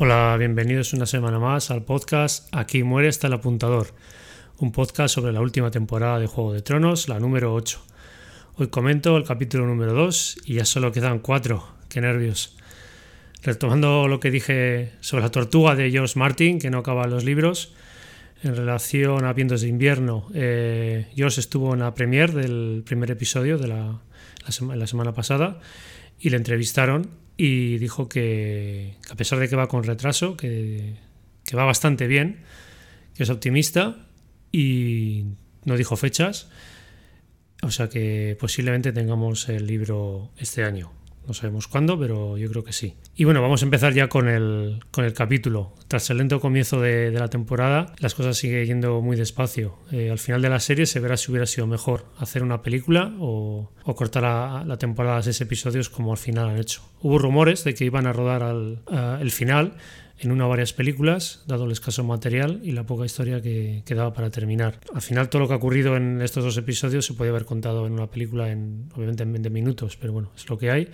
Hola, bienvenidos una semana más al podcast Aquí muere hasta el apuntador, un podcast sobre la última temporada de Juego de Tronos, la número 8. Hoy comento el capítulo número 2 y ya solo quedan 4, qué nervios. Retomando lo que dije sobre la tortuga de George Martin, que no acaba los libros, en relación a Vientos de Invierno, eh, George estuvo en la premier del primer episodio de la, la semana pasada y le entrevistaron y dijo que, a pesar de que va con retraso, que, que, va bastante bien, que es optimista y no dijo fechas, o sea que posiblemente tengamos el libro este año. No sabemos cuándo, pero yo creo que sí. Y bueno, vamos a empezar ya con el, con el capítulo. Tras el lento comienzo de, la temporada, las cosas siguen yendo muy despacio. Eh, al final de la serie se verá si hubiera sido mejor hacer una película o, cortar la, la, temporada a seis episodios como al final han hecho. Hubo rumores de que iban a rodar al, el final en una o varias películas, dado el escaso material y la poca historia que quedaba para terminar. Al final todo lo que ha ocurrido en estos dos episodios se podía haber contado en una película en obviamente en 20 minutos, pero bueno, es lo que hay.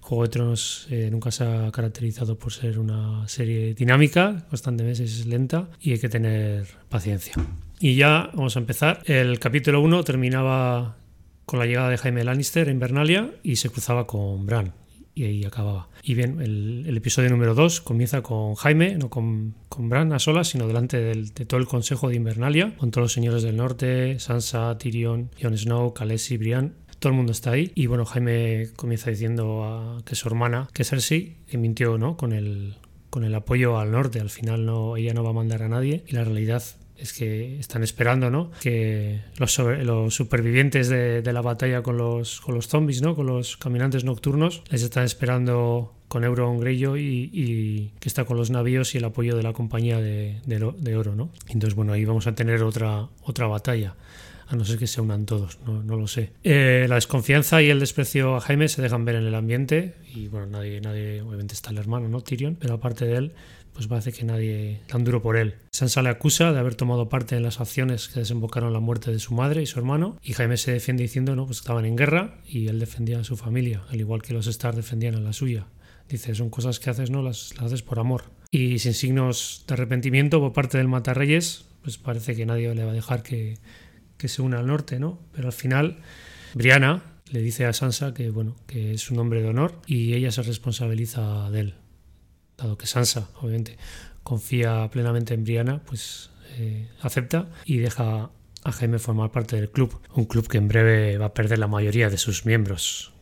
Juego de Tronos eh, nunca se ha caracterizado por ser una serie dinámica, constantemente es lenta y hay que tener paciencia. Y ya vamos a empezar. El capítulo 1 terminaba con la llegada de Jaime Lannister en Invernalia y se cruzaba con Bran y ahí acababa. Y bien, el, episodio número 2 comienza con Jaime, no con, con Bran a solas, sino delante de todo el Consejo de Invernalia, con todos los señores del norte, Sansa, Tyrion, Jon Snow, Khaleesi, Brian. Todo el mundo está ahí. Y bueno, Jaime comienza diciendo a, que su hermana, que Cersei, mintió ¿no? con, el, con el apoyo al norte. Al final no, ella no va a mandar a nadie. Y la realidad es que están esperando ¿no? que los, los supervivientes de, la batalla con los, con los zombies, ¿no? con los caminantes nocturnos, les están esperando con Euron y, y, que está con los navíos y el apoyo de la compañía de, de, oro. ¿no? Entonces, bueno, ahí vamos a tener otra, otra batalla a no ser que se unan todos, no, no lo sé. Eh, la desconfianza y el desprecio a Jaime se dejan ver en el ambiente y bueno, nadie, nadie, obviamente está el hermano, ¿no? Tyrion, pero aparte de él, pues parece que nadie tan duro por él. Sansa le acusa de haber tomado parte en las acciones que desembocaron la muerte de su madre y su hermano, y Jaime se defiende diciendo ¿no? pues estaban en guerra y él defendía a su familia, al igual que los Stark defendían a la suya. Dice, son cosas que haces, ¿no? Las, haces por amor. Y sin signos de arrepentimiento por parte del Matarreyes, pues parece que nadie le va a dejar que, que se una al norte, ¿no? Pero al final, Brianna le dice a Sansa que, bueno, que es un hombre de honor y ella se responsabiliza de él dado que Sansa, obviamente, confía plenamente en Brianna, pues eh, acepta y deja a Jaime formar parte del club, un club que en breve va a perder la mayoría de sus miembros.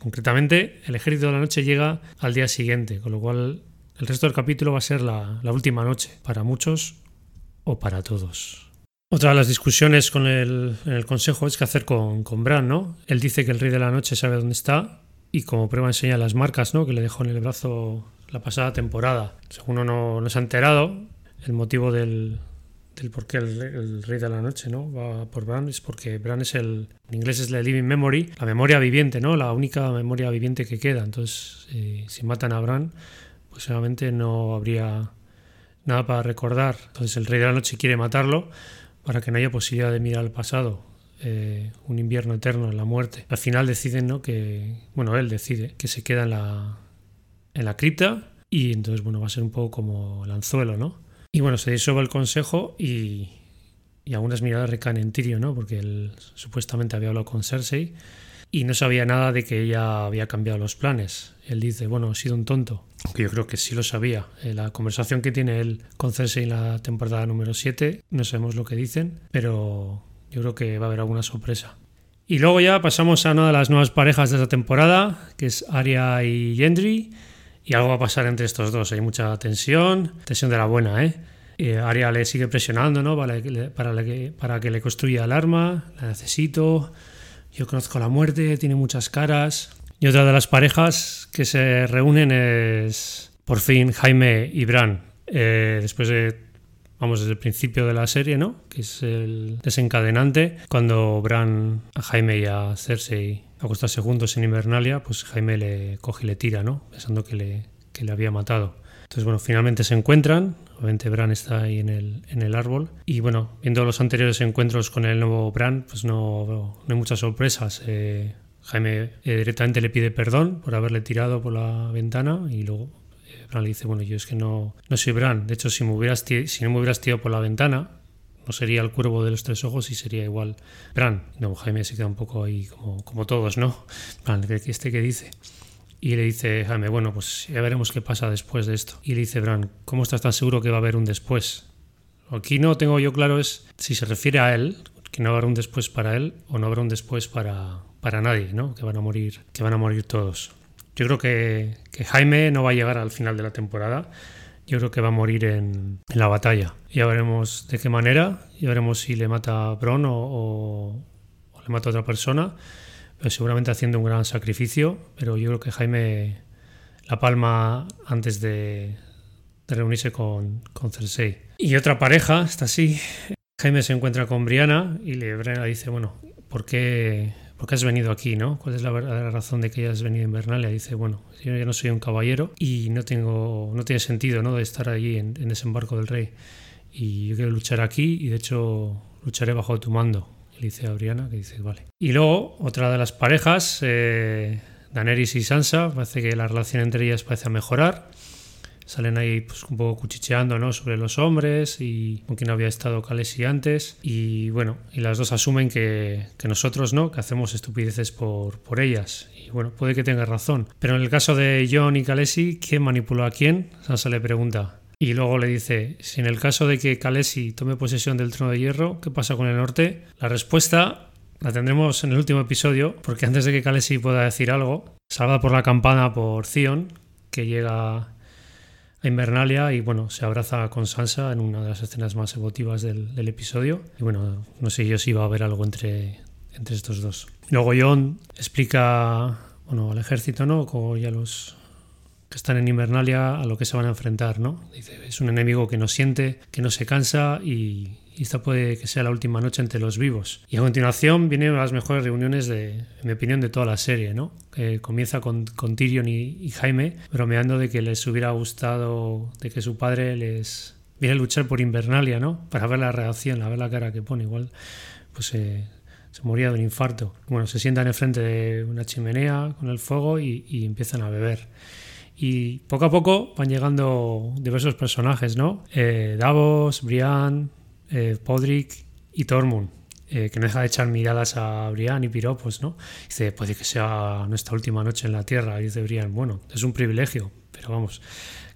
Concretamente, el ejército de la noche llega al día siguiente, con lo cual el resto del capítulo va a ser la, última noche, para muchos o para todos. Otra de las discusiones con el, en el consejo es qué hacer con, con Bran, ¿no? Él dice que el rey de la noche sabe dónde está y como prueba enseña las marcas, ¿no? Que le dejó en el brazo la pasada temporada. Según uno no se ha enterado, el motivo del, del por qué el, Rey de la Noche ¿no? va por Bran es porque Bran es el. En inglés es la living memory, la memoria viviente, ¿no? La única memoria viviente que queda. Entonces, eh, si matan a Bran, pues seguramente no habría nada para recordar. Entonces, el Rey de la Noche quiere matarlo para que no haya posibilidad de mirar al pasado. Eh, un invierno eterno en la muerte. Al final deciden, ¿no? Que, bueno, él decide que se queda en la, en la cripta y entonces, bueno, va a ser un poco como el anzuelo, ¿no? Y bueno, se disolve el consejo y, y algunas miradas recaen en Tyrion, ¿no? Porque él supuestamente había hablado con Cersei y no sabía nada de que ella había cambiado los planes. Él dice, bueno, he sido un tonto, aunque yo creo que sí lo sabía. En la conversación que tiene él con Cersei en la temporada número 7, no sabemos lo que dicen, pero yo creo que va a haber alguna sorpresa. Y luego ya pasamos a una de las nuevas parejas de esta temporada, que es Arya y Gendry y algo va a pasar entre estos dos. Hay mucha tensión, tensión de la buena, ¿eh? Y Arya le sigue presionando, ¿no? Para que, para, que, para que le construya el arma, la necesito. Yo conozco la muerte, tiene muchas caras. Y otra de las parejas que se reúnen es, por fin, Jaime y Bran. Eh, después de, vamos, desde el principio de la serie, ¿no? Que es el desencadenante, cuando Bran a Jaime y a Cersei acostarse juntos en Invernalia, pues Jaime le coge y le tira, ¿no? Pensando que le, que le había matado. Entonces, bueno, finalmente se encuentran. Obviamente Bran está ahí en el, en el árbol. Y bueno, viendo los anteriores encuentros con el nuevo Bran, pues no, no hay muchas sorpresas. Eh, Jaime eh, directamente le pide perdón por haberle tirado por la ventana y luego eh, Bran le dice, bueno, yo es que no, no soy Bran. De hecho, si, me hubieras, si no me hubieras tirado por la ventana, no sería el cuervo de los tres ojos y sería igual Bran. No, Jaime se queda un poco ahí como, como todos, ¿no? Bran, ¿este qué dice? Y le dice Jaime, bueno, pues ya veremos qué pasa después de esto. Y le dice Bran, ¿cómo estás tan seguro que va a haber un después? Aquí no tengo yo claro es si se refiere a él, que no habrá un después para él o no habrá un después para, para nadie, ¿no? Que van a morir, que van a morir todos. Yo creo que, Jaime no va a llegar al final de la temporada. Yo creo que va a morir en, la batalla. Ya veremos de qué manera. Ya veremos si le mata a Bron o, le mata a otra persona. Seguramente haciendo un gran sacrificio. Pero yo creo que Jaime la palma antes de, reunirse con, con Cersei. Y otra pareja, está así. Jaime se encuentra con Brianna y le dice, bueno, ¿por qué, ¿por qué has venido aquí? ¿no? ¿Cuál es la verdadera razón de que hayas venido a Invernalia? Dice, bueno, yo ya no soy un caballero y no, tengo, no tiene sentido ¿no? de estar allí en, en desembarco del rey. Y yo quiero luchar aquí y de hecho lucharé bajo tu mando. Le dice a Brianna que dice, vale. Y luego, otra de las parejas, eh, Daenerys y Sansa, parece que la relación entre ellas parece mejorar salen ahí pues, un poco cuchicheando ¿no? sobre los hombres y con quien había estado Khaleesi antes y bueno, y las dos asumen que, que nosotros no, que hacemos estupideces por, por ellas bueno, puede que tenga razón, pero en el caso de John y Khaleesi, ¿quién manipuló a quién? Sansa le pregunta y luego le dice, si en el caso de que Khaleesi tome posesión del trono de hierro, ¿qué pasa con el norte? La respuesta la tendremos en el último episodio, porque antes de que Khaleesi pueda decir algo, salva por la campana por Theon, que llega a Invernalia y bueno, se abraza con Sansa en una de las escenas más emotivas del, episodio. Y bueno, no sé yo si va a haber algo entre, entre estos dos. Luego John explica bueno, al ejército, ¿no? Como ya los que están en Invernalia a lo que se van a enfrentar, ¿no? Dice, es un enemigo que no siente, que no se cansa y, y esta puede que sea la última noche entre los vivos. Y a continuación vienen las mejores reuniones, de, en mi opinión, de toda la serie, ¿no? Que comienza con, con Tyrion y, Jaime bromeando de que les hubiera gustado, de que su padre les viene a luchar por Invernalia, ¿no? Para ver la reacción, a ver la cara que pone. Igual, pues eh, se moría de un infarto. Bueno, se sientan enfrente de una chimenea con el fuego y, empiezan a beber. Y poco a poco van llegando diversos personajes, ¿no? Eh, Davos, Brian, eh, Podrick y Tormund, eh, que no deja de echar miradas a Brian y piropos, ¿no? Dice, puede que sea nuestra última noche en la Tierra. Y dice Brian, bueno, es un privilegio, pero vamos,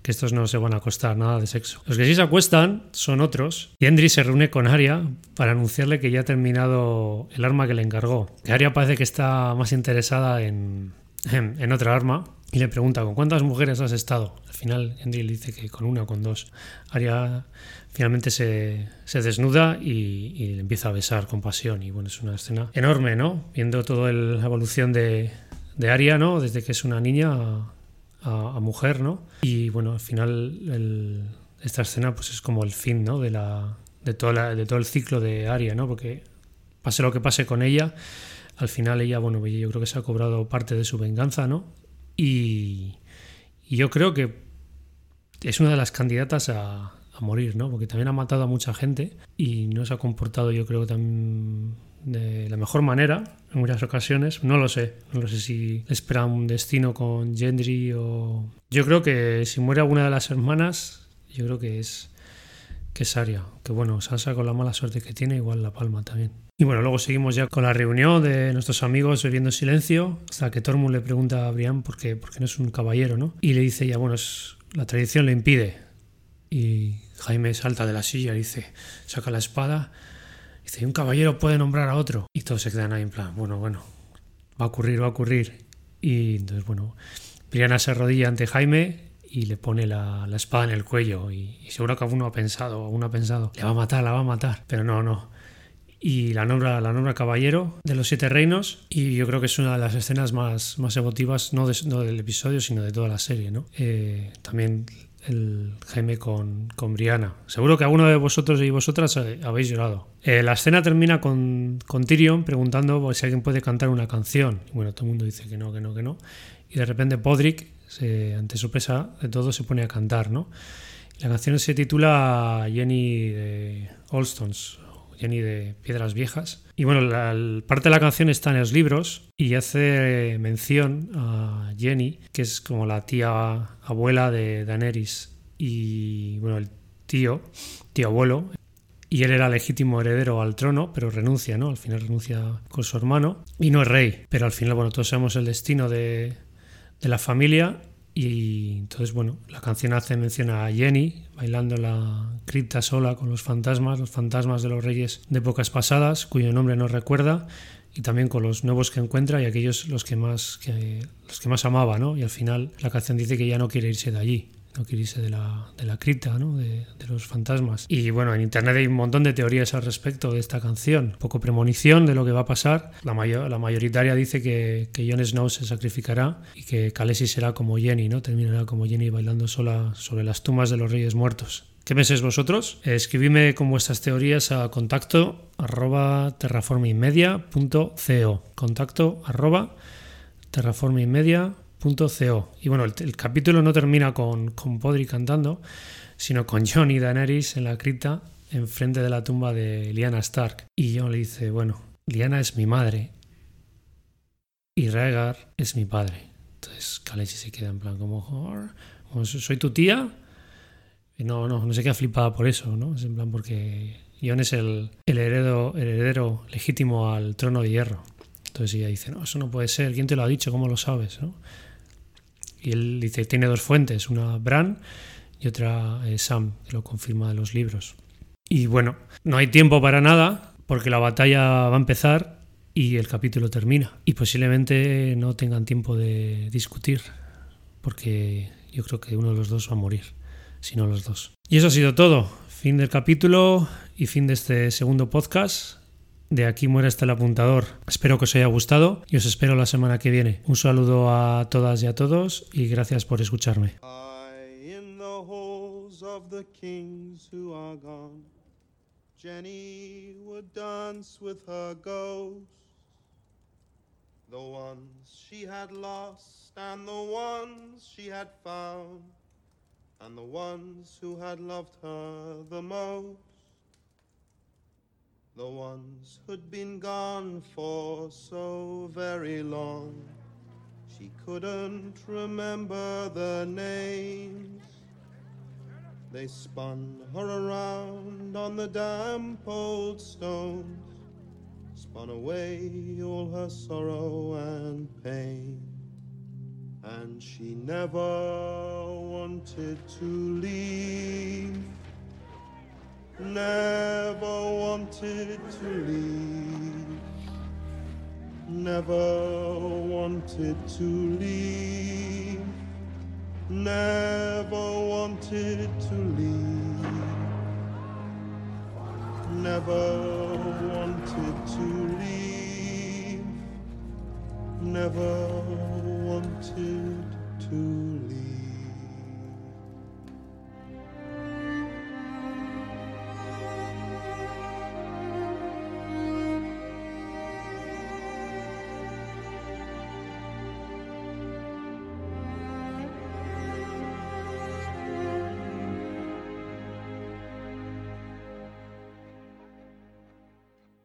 que estos no se van a acostar nada de sexo. Los que sí se acuestan son otros. Y Endry se reúne con Arya para anunciarle que ya ha terminado el arma que le encargó. Que Arya parece que está más interesada en, en, otra arma y le pregunta ¿con cuántas mujeres has estado? Al final Endry le dice que con una o con dos. Arya finalmente se, desnuda y, le empieza a besar con pasión. Y bueno, es una escena enorme, ¿no? Viendo toda la evolución de, de Aria, ¿no? Desde que es una niña a, mujer, ¿no? Y bueno, al final esta escena pues es como el fin, ¿no? De, la, de, toda de todo el ciclo de Aria, ¿no? Porque pase lo que pase con ella, al final ella, bueno, yo creo que se ha cobrado parte de su venganza, ¿no? Y, yo creo que es una de las candidatas a, morir, ¿no? Porque también ha matado a mucha gente y no se ha comportado, yo creo, tan de la mejor manera en muchas ocasiones. No lo sé, no lo sé si espera un destino con Gendry o... Yo creo que si muere alguna de las hermanas, yo creo que es que es Arya. Que bueno, Sansa con la mala suerte que tiene, igual la palma también. Y bueno, luego seguimos ya con la reunión de nuestros amigos bebiendo silencio, hasta que Tormund le pregunta a Brian por qué, por qué no es un caballero, ¿no? Y le dice ya, bueno, es, la tradición le impide. Y Jaime salta de la silla y dice, saca la espada, dice, un caballero puede nombrar a otro. Y todos se quedan ahí en plan, bueno, bueno, va a ocurrir, va a ocurrir. Y entonces, bueno, Brianna se arrodilla ante Jaime y le pone la, espada en el cuello. Y, seguro que alguno ha pensado, alguno ha pensado, le va a matar, la va a matar. Pero no, no. Y la nombra, la nombra caballero de los siete reinos. Y yo creo que es una de las escenas más, más emotivas, no, del episodio, sino de toda la serie. ¿no? Eh, también el Jaime con, con Brianna. Seguro que alguno de vosotros y vosotras eh, habéis llorado. Eh, la escena termina con, con Tyrion preguntando si alguien puede cantar una canción. Y bueno, todo el mundo dice que no, que no, que no. Y de repente Podrick, ante sorpresa de todo, se pone a cantar, ¿no? La canción se titula Jenny de Olstons, Jenny de Piedras Viejas. Y bueno, la, parte de la canción está en los libros y hace mención a Jenny, que es como la tía abuela de Daenerys. Y bueno, el tío, tío abuelo, y él era legítimo heredero al trono, pero renuncia, ¿no? Al final renuncia con su hermano y no es rey, pero al final, bueno, todos sabemos el destino de, de la familia y entonces, bueno, la canción hace mención a Jenny bailando la cripta sola con los fantasmas, los fantasmas de los reyes de épocas pasadas, cuyo nombre no recuerda, y también con los nuevos que encuentra y aquellos los que más, los que más amaba, ¿no? Y al final la canción dice que ya no quiere irse de allí no quiere de la, de la cripta, ¿no? de, los fantasmas. Y bueno, en internet hay un montón de teorías al respecto de esta canción. Poco premonición de lo que va a pasar. La, mayor, la mayoritaria dice que, que Jon Snow se sacrificará y que Khaleesi será como Jenny, ¿no? terminará como Jenny bailando sola sobre las tumbas de los reyes muertos. ¿Qué pensáis vosotros? Escribidme con vuestras teorías a contacto arroba terraformingmedia.co contacto arroba terraformingmedia.co y bueno, el, capítulo no termina con, con Podri cantando, sino con Jon y Daenerys en la cripta enfrente de la tumba de Lyanna Stark. Y Jon le dice, bueno, Lyanna es mi madre y Rhaegar es mi padre. Entonces Khaleesi se queda en plan como, ¿soy tu tía? Y no, no, no se queda flipada por eso, ¿no? Es en plan porque Jon es el, el, heredero, el heredero legítimo al trono de hierro. Entonces ella dice, no, eso no puede ser, ¿quién te lo ha dicho? ¿Cómo lo sabes? ¿no? Y él dice, tiene dos fuentes, una Bran y otra eh, Sam, que lo confirma de los libros. Y bueno, no hay tiempo para nada, porque la batalla va a empezar y el capítulo termina. Y posiblemente no tengan tiempo de discutir, porque yo creo que uno de los dos va a morir, si no los dos. Y eso ha sido todo. Fin del capítulo y fin de este segundo podcast. De aquí muere hasta el apuntador. Espero que os haya gustado y os espero la semana que viene. Un saludo a todas y a todos y gracias por escucharme. Jenny would dance with her ghost, the ones she had lost and the ones she had found, and the ones who had loved her the most. The ones who'd been gone for so very long, she couldn't remember their names. They spun her around on the damp old stones, spun away all her sorrow and pain. And she never wanted to leave never wanted to leave, never wanted to leave, never wanted to leave, never wanted to leave, never wanted to.